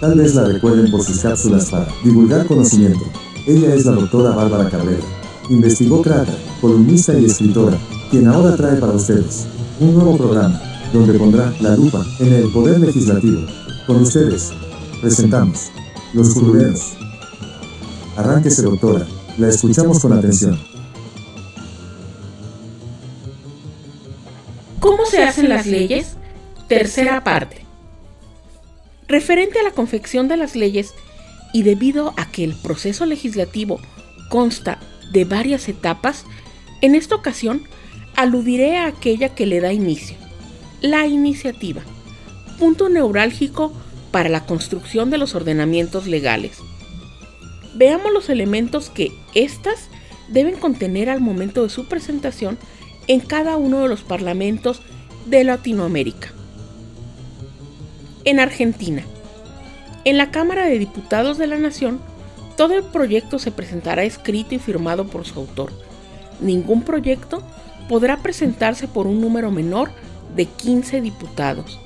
Tal vez la recuerden por sus cápsulas para divulgar conocimiento. Ella es la doctora Bárbara Cabrera. Investigó Crata, columnista y escritora, quien ahora trae para ustedes un nuevo programa, donde pondrá la lupa en el poder legislativo. Con ustedes, presentamos Los Curuleros. Arránquese, doctora, la escuchamos con atención. ¿Cómo se hacen las leyes? Tercera parte. Referente a la confección de las leyes y debido a que el proceso legislativo consta de varias etapas, en esta ocasión aludiré a aquella que le da inicio, la iniciativa, punto neurálgico para la construcción de los ordenamientos legales. Veamos los elementos que éstas deben contener al momento de su presentación en cada uno de los parlamentos de Latinoamérica en Argentina. En la Cámara de Diputados de la Nación, todo el proyecto se presentará escrito y firmado por su autor. Ningún proyecto podrá presentarse por un número menor de 15 diputados.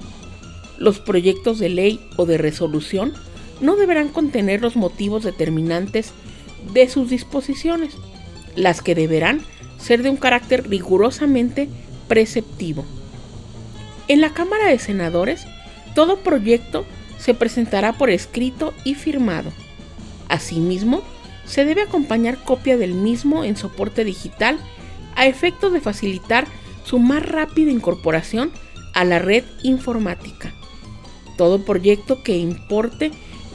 Los proyectos de ley o de resolución no deberán contener los motivos determinantes de sus disposiciones, las que deberán ser de un carácter rigurosamente preceptivo. En la Cámara de Senadores todo proyecto se presentará por escrito y firmado. Asimismo, se debe acompañar copia del mismo en soporte digital a efectos de facilitar su más rápida incorporación a la red informática. Todo proyecto que importe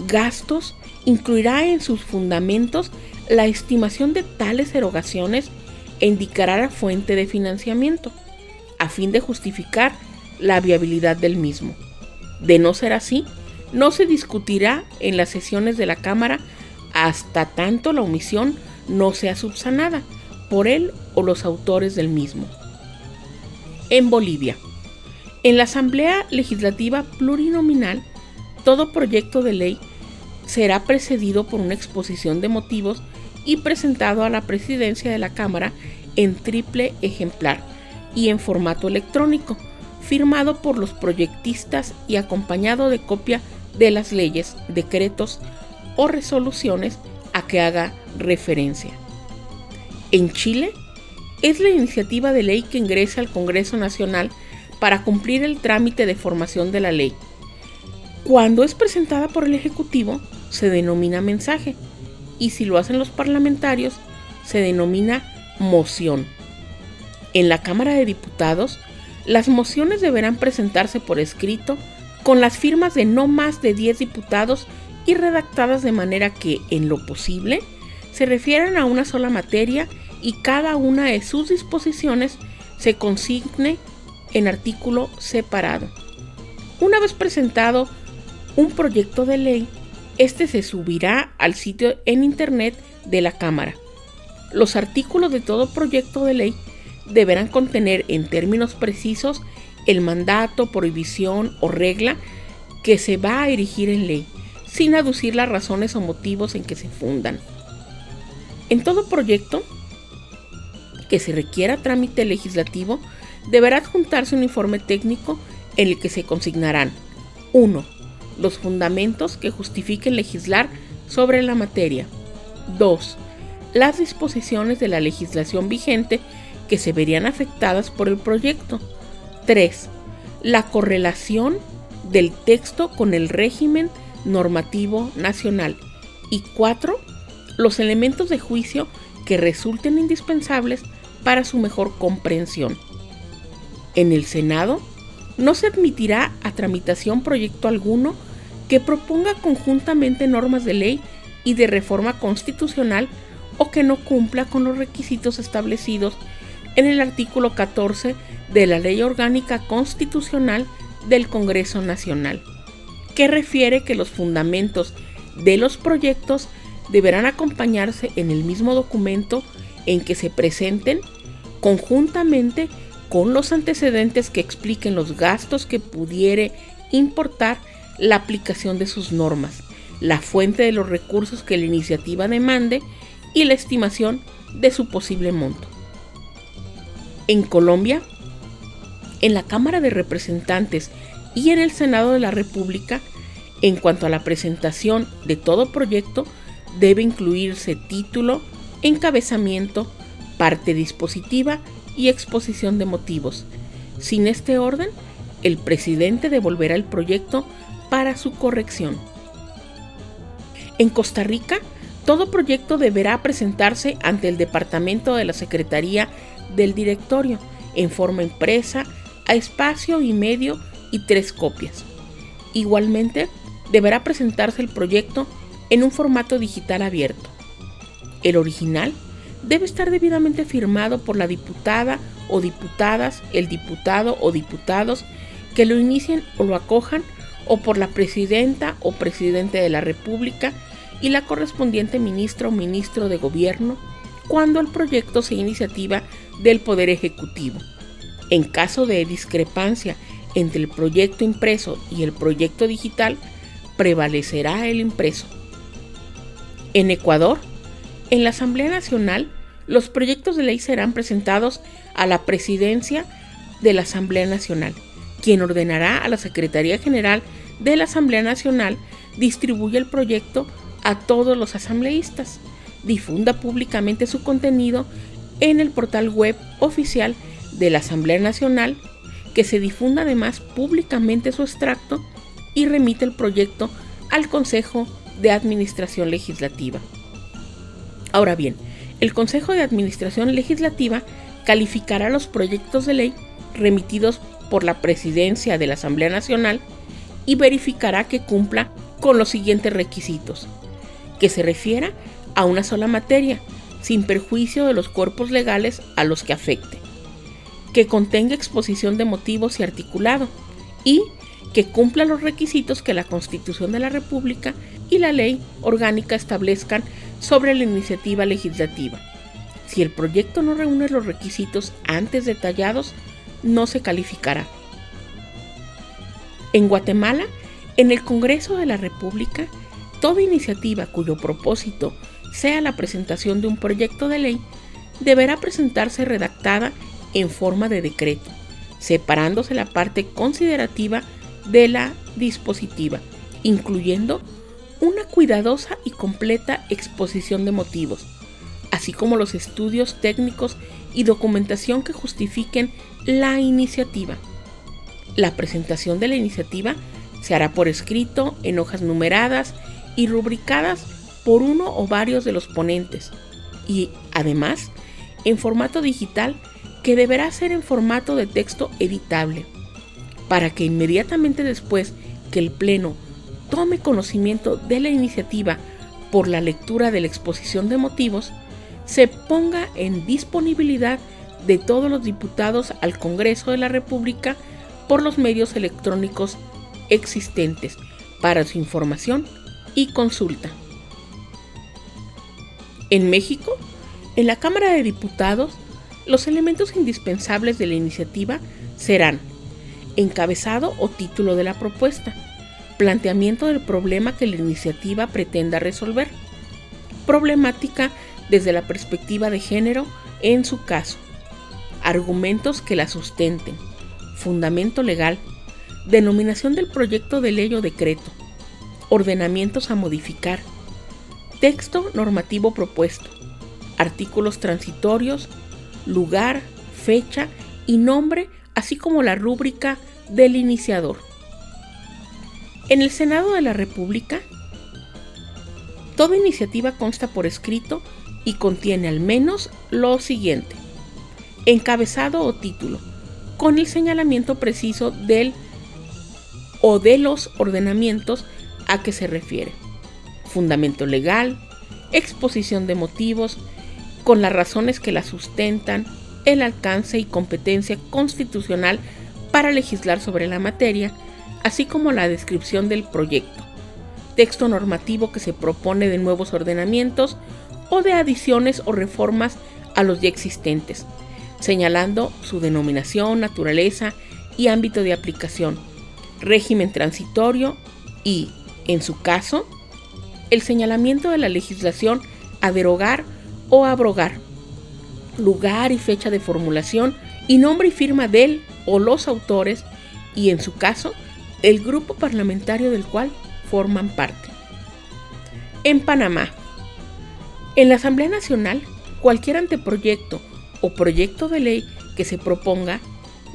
gastos incluirá en sus fundamentos la estimación de tales erogaciones e indicará la fuente de financiamiento, a fin de justificar la viabilidad del mismo. De no ser así, no se discutirá en las sesiones de la Cámara hasta tanto la omisión no sea subsanada por él o los autores del mismo. En Bolivia, en la Asamblea Legislativa Plurinominal, todo proyecto de ley será precedido por una exposición de motivos y presentado a la presidencia de la Cámara en triple ejemplar y en formato electrónico firmado por los proyectistas y acompañado de copia de las leyes, decretos o resoluciones a que haga referencia. En Chile, es la iniciativa de ley que ingresa al Congreso Nacional para cumplir el trámite de formación de la ley. Cuando es presentada por el Ejecutivo, se denomina mensaje, y si lo hacen los parlamentarios, se denomina moción. En la Cámara de Diputados, las mociones deberán presentarse por escrito con las firmas de no más de 10 diputados y redactadas de manera que, en lo posible, se refieran a una sola materia y cada una de sus disposiciones se consigne en artículo separado. Una vez presentado un proyecto de ley, este se subirá al sitio en internet de la Cámara. Los artículos de todo proyecto de ley deberán contener en términos precisos el mandato, prohibición o regla que se va a erigir en ley, sin aducir las razones o motivos en que se fundan. En todo proyecto que se requiera trámite legislativo, deberá adjuntarse un informe técnico en el que se consignarán 1. Los fundamentos que justifiquen legislar sobre la materia. 2. Las disposiciones de la legislación vigente que se verían afectadas por el proyecto. 3. La correlación del texto con el régimen normativo nacional. Y 4. Los elementos de juicio que resulten indispensables para su mejor comprensión. En el Senado no se admitirá a tramitación proyecto alguno que proponga conjuntamente normas de ley y de reforma constitucional o que no cumpla con los requisitos establecidos en el artículo 14 de la Ley Orgánica Constitucional del Congreso Nacional, que refiere que los fundamentos de los proyectos deberán acompañarse en el mismo documento en que se presenten conjuntamente con los antecedentes que expliquen los gastos que pudiere importar la aplicación de sus normas, la fuente de los recursos que la iniciativa demande y la estimación de su posible monto. En Colombia, en la Cámara de Representantes y en el Senado de la República, En cuanto a la presentación de todo proyecto, debe incluirse título, encabezamiento, parte dispositiva y exposición de motivos. Sin este orden, el presidente devolverá el proyecto para su corrección. En Costa Rica, todo proyecto deberá presentarse ante el Departamento de la Secretaría del Directorio en forma impresa, a espacio y medio y tres copias. Igualmente, deberá presentarse el proyecto en un formato digital abierto. El original debe estar debidamente firmado por la diputada o diputadas, el diputado o diputados que lo inicien o lo acojan, o por la presidenta o presidente de la República y la correspondiente ministra o ministro de gobierno cuando el proyecto sea iniciativa del Poder Ejecutivo. En caso de discrepancia entre el proyecto impreso y el proyecto digital, prevalecerá el impreso. En Ecuador, en la Asamblea Nacional, los proyectos de ley serán presentados a la presidencia de la Asamblea Nacional, quien ordenará a la Secretaría General de la Asamblea Nacional distribuya el proyecto a todos los asambleístas, difunda públicamente su contenido en el portal web oficial de la Asamblea Nacional, que se difunda además públicamente su extracto y remite el proyecto al Consejo de Administración Legislativa. Ahora bien, el Consejo de Administración Legislativa calificará los proyectos de ley remitidos por la Presidencia de la Asamblea Nacional y verificará que cumpla con los siguientes requisitos, que se refiera a una sola materia, sin perjuicio de los cuerpos legales a los que afecte, que contenga exposición de motivos y articulado, y que cumpla los requisitos que la Constitución de la República y la ley orgánica establezcan sobre la iniciativa legislativa. Si el proyecto no reúne los requisitos antes detallados, no se calificará. En Guatemala, en el Congreso de la República, toda iniciativa cuyo propósito sea la presentación de un proyecto de ley deberá presentarse redactada en forma de decreto, separándose la parte considerativa de la dispositiva, incluyendo una cuidadosa y completa exposición de motivos, así como los estudios técnicos y documentación que justifiquen la iniciativa. La presentación de la iniciativa se hará por escrito en hojas numeradas y rubricadas por uno o varios de los ponentes. Y además en formato digital que deberá ser en formato de texto editable para que inmediatamente después que el Pleno tome conocimiento de la iniciativa por la lectura de la exposición de motivos, se ponga en disponibilidad de todos los diputados al Congreso de la República por los medios electrónicos existentes. Para su información y consulta. En México, en la Cámara de Diputados, los elementos indispensables de la iniciativa serán encabezado o título de la propuesta, planteamiento del problema que la iniciativa pretenda resolver, problemática desde la perspectiva de género en su caso, argumentos que la sustenten, fundamento legal, denominación del proyecto de ley o decreto, ordenamientos a modificar, texto normativo propuesto, artículos transitorios, lugar, fecha y nombre así como la rúbrica del iniciador. En el Senado de la República, toda iniciativa consta por escrito y contiene al menos lo siguiente. Encabezado o título, con el señalamiento preciso del o de los ordenamientos a que se refiere. Fundamento legal, exposición de motivos, con las razones que la sustentan, el alcance y competencia constitucional para legislar sobre la materia, así como la descripción del proyecto, texto normativo que se propone de nuevos ordenamientos o de adiciones o reformas a los ya existentes, señalando su denominación, naturaleza y ámbito de aplicación, régimen transitorio y, en su caso, el señalamiento de la legislación a derogar o abrogar lugar y fecha de formulación y nombre y firma de él o los autores y en su caso el grupo parlamentario del cual forman parte. En Panamá, en la Asamblea Nacional, cualquier anteproyecto o proyecto de ley que se proponga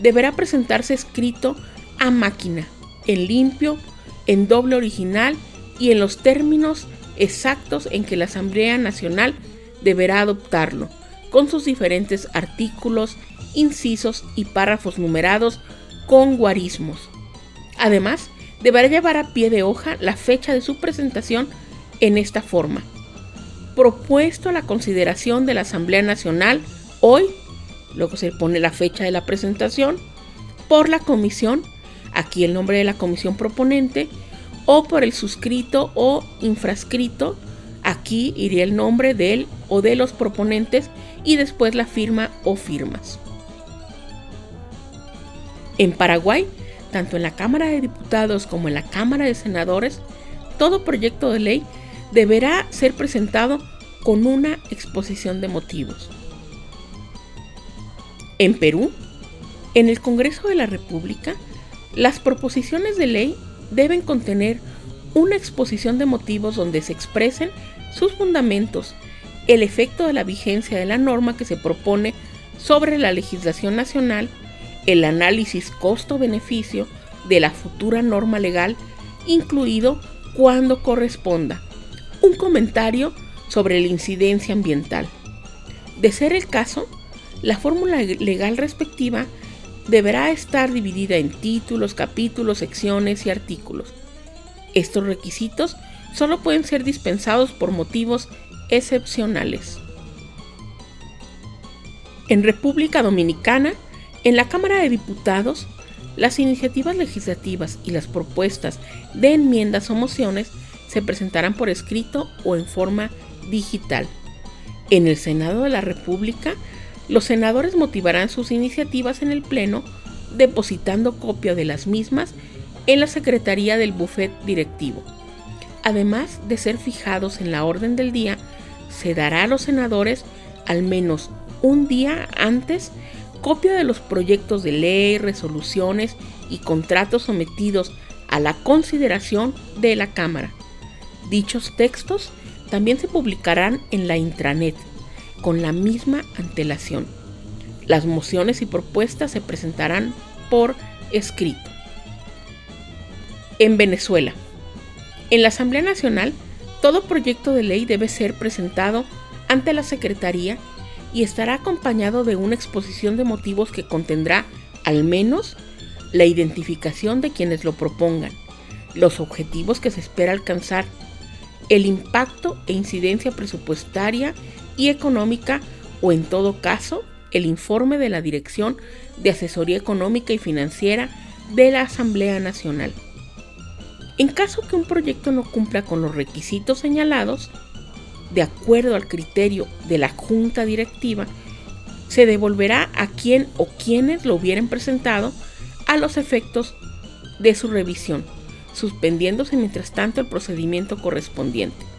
deberá presentarse escrito a máquina, en limpio, en doble original y en los términos exactos en que la Asamblea Nacional deberá adoptarlo, con sus diferentes artículos, incisos y párrafos numerados con guarismos. Además, deberá llevar a pie de hoja la fecha de su presentación en esta forma. Propuesto a la consideración de la Asamblea Nacional hoy, luego se pone la fecha de la presentación, por la comisión, aquí el nombre de la comisión proponente, o por el suscrito o infrascrito, aquí iría el nombre del o de los proponentes y después la firma o firmas. En Paraguay, tanto en la Cámara de Diputados como en la Cámara de Senadores, todo proyecto de ley deberá ser presentado con una exposición de motivos. En Perú, en el Congreso de la República, las proposiciones de ley deben contener una exposición de motivos donde se expresen sus fundamentos, el efecto de la vigencia de la norma que se propone sobre la legislación nacional, el análisis costo-beneficio de la futura norma legal, incluido cuando corresponda, un comentario sobre la incidencia ambiental. De ser el caso, la fórmula legal respectiva deberá estar dividida en títulos, capítulos, secciones y artículos. Estos requisitos solo pueden ser dispensados por motivos excepcionales. En República Dominicana, en la Cámara de Diputados, las iniciativas legislativas y las propuestas de enmiendas o mociones se presentarán por escrito o en forma digital. En el Senado de la República, los senadores motivarán sus iniciativas en el Pleno depositando copia de las mismas en la Secretaría del Buffet Directivo. Además de ser fijados en la orden del día, se dará a los senadores al menos un día antes copia de los proyectos de ley, resoluciones y contratos sometidos a la consideración de la Cámara. Dichos textos también se publicarán en la intranet con la misma antelación. Las mociones y propuestas se presentarán por escrito. En Venezuela. En la Asamblea Nacional, todo proyecto de ley debe ser presentado ante la Secretaría y estará acompañado de una exposición de motivos que contendrá al menos la identificación de quienes lo propongan, los objetivos que se espera alcanzar, el impacto e incidencia presupuestaria y económica o en todo caso el informe de la Dirección de Asesoría Económica y Financiera de la Asamblea Nacional. En caso que un proyecto no cumpla con los requisitos señalados, de acuerdo al criterio de la Junta Directiva, se devolverá a quien o quienes lo hubieran presentado a los efectos de su revisión, suspendiéndose mientras tanto el procedimiento correspondiente.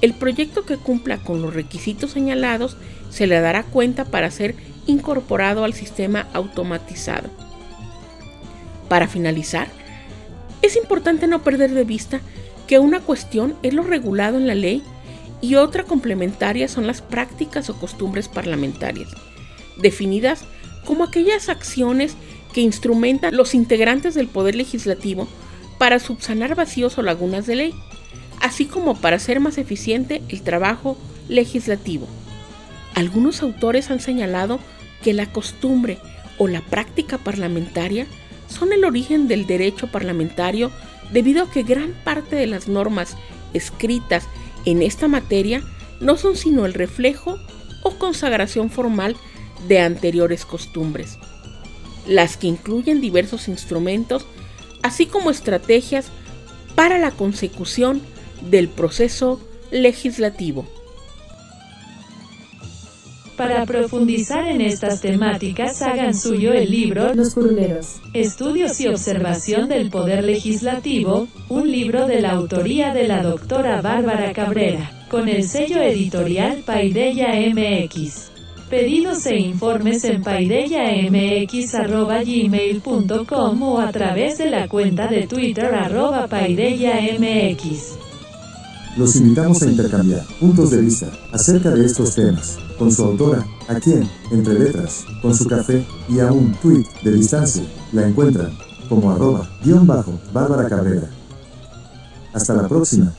El proyecto que cumpla con los requisitos señalados se le dará cuenta para ser incorporado al sistema automatizado. Para finalizar, es importante no perder de vista que una cuestión es lo regulado en la ley y otra complementaria son las prácticas o costumbres parlamentarias, definidas como aquellas acciones que instrumentan los integrantes del Poder Legislativo para subsanar vacíos o lagunas de ley así como para hacer más eficiente el trabajo legislativo. Algunos autores han señalado que la costumbre o la práctica parlamentaria son el origen del derecho parlamentario debido a que gran parte de las normas escritas en esta materia no son sino el reflejo o consagración formal de anteriores costumbres, las que incluyen diversos instrumentos, así como estrategias para la consecución del proceso legislativo. Para profundizar en estas temáticas, hagan suyo el libro Los Curuleros. Estudios y observación del Poder Legislativo, un libro de la autoría de la doctora Bárbara Cabrera, con el sello editorial Paideya MX. Pedidos e informes en paideyamx.gmail.com o a través de la cuenta de Twitter arroba paideyamx. Los invitamos a intercambiar puntos de vista acerca de estos temas con su autora, a quien, entre letras, con su café y a un tweet de distancia, la encuentran como arroba guion bajo Bárbara Cabrera. Hasta la próxima.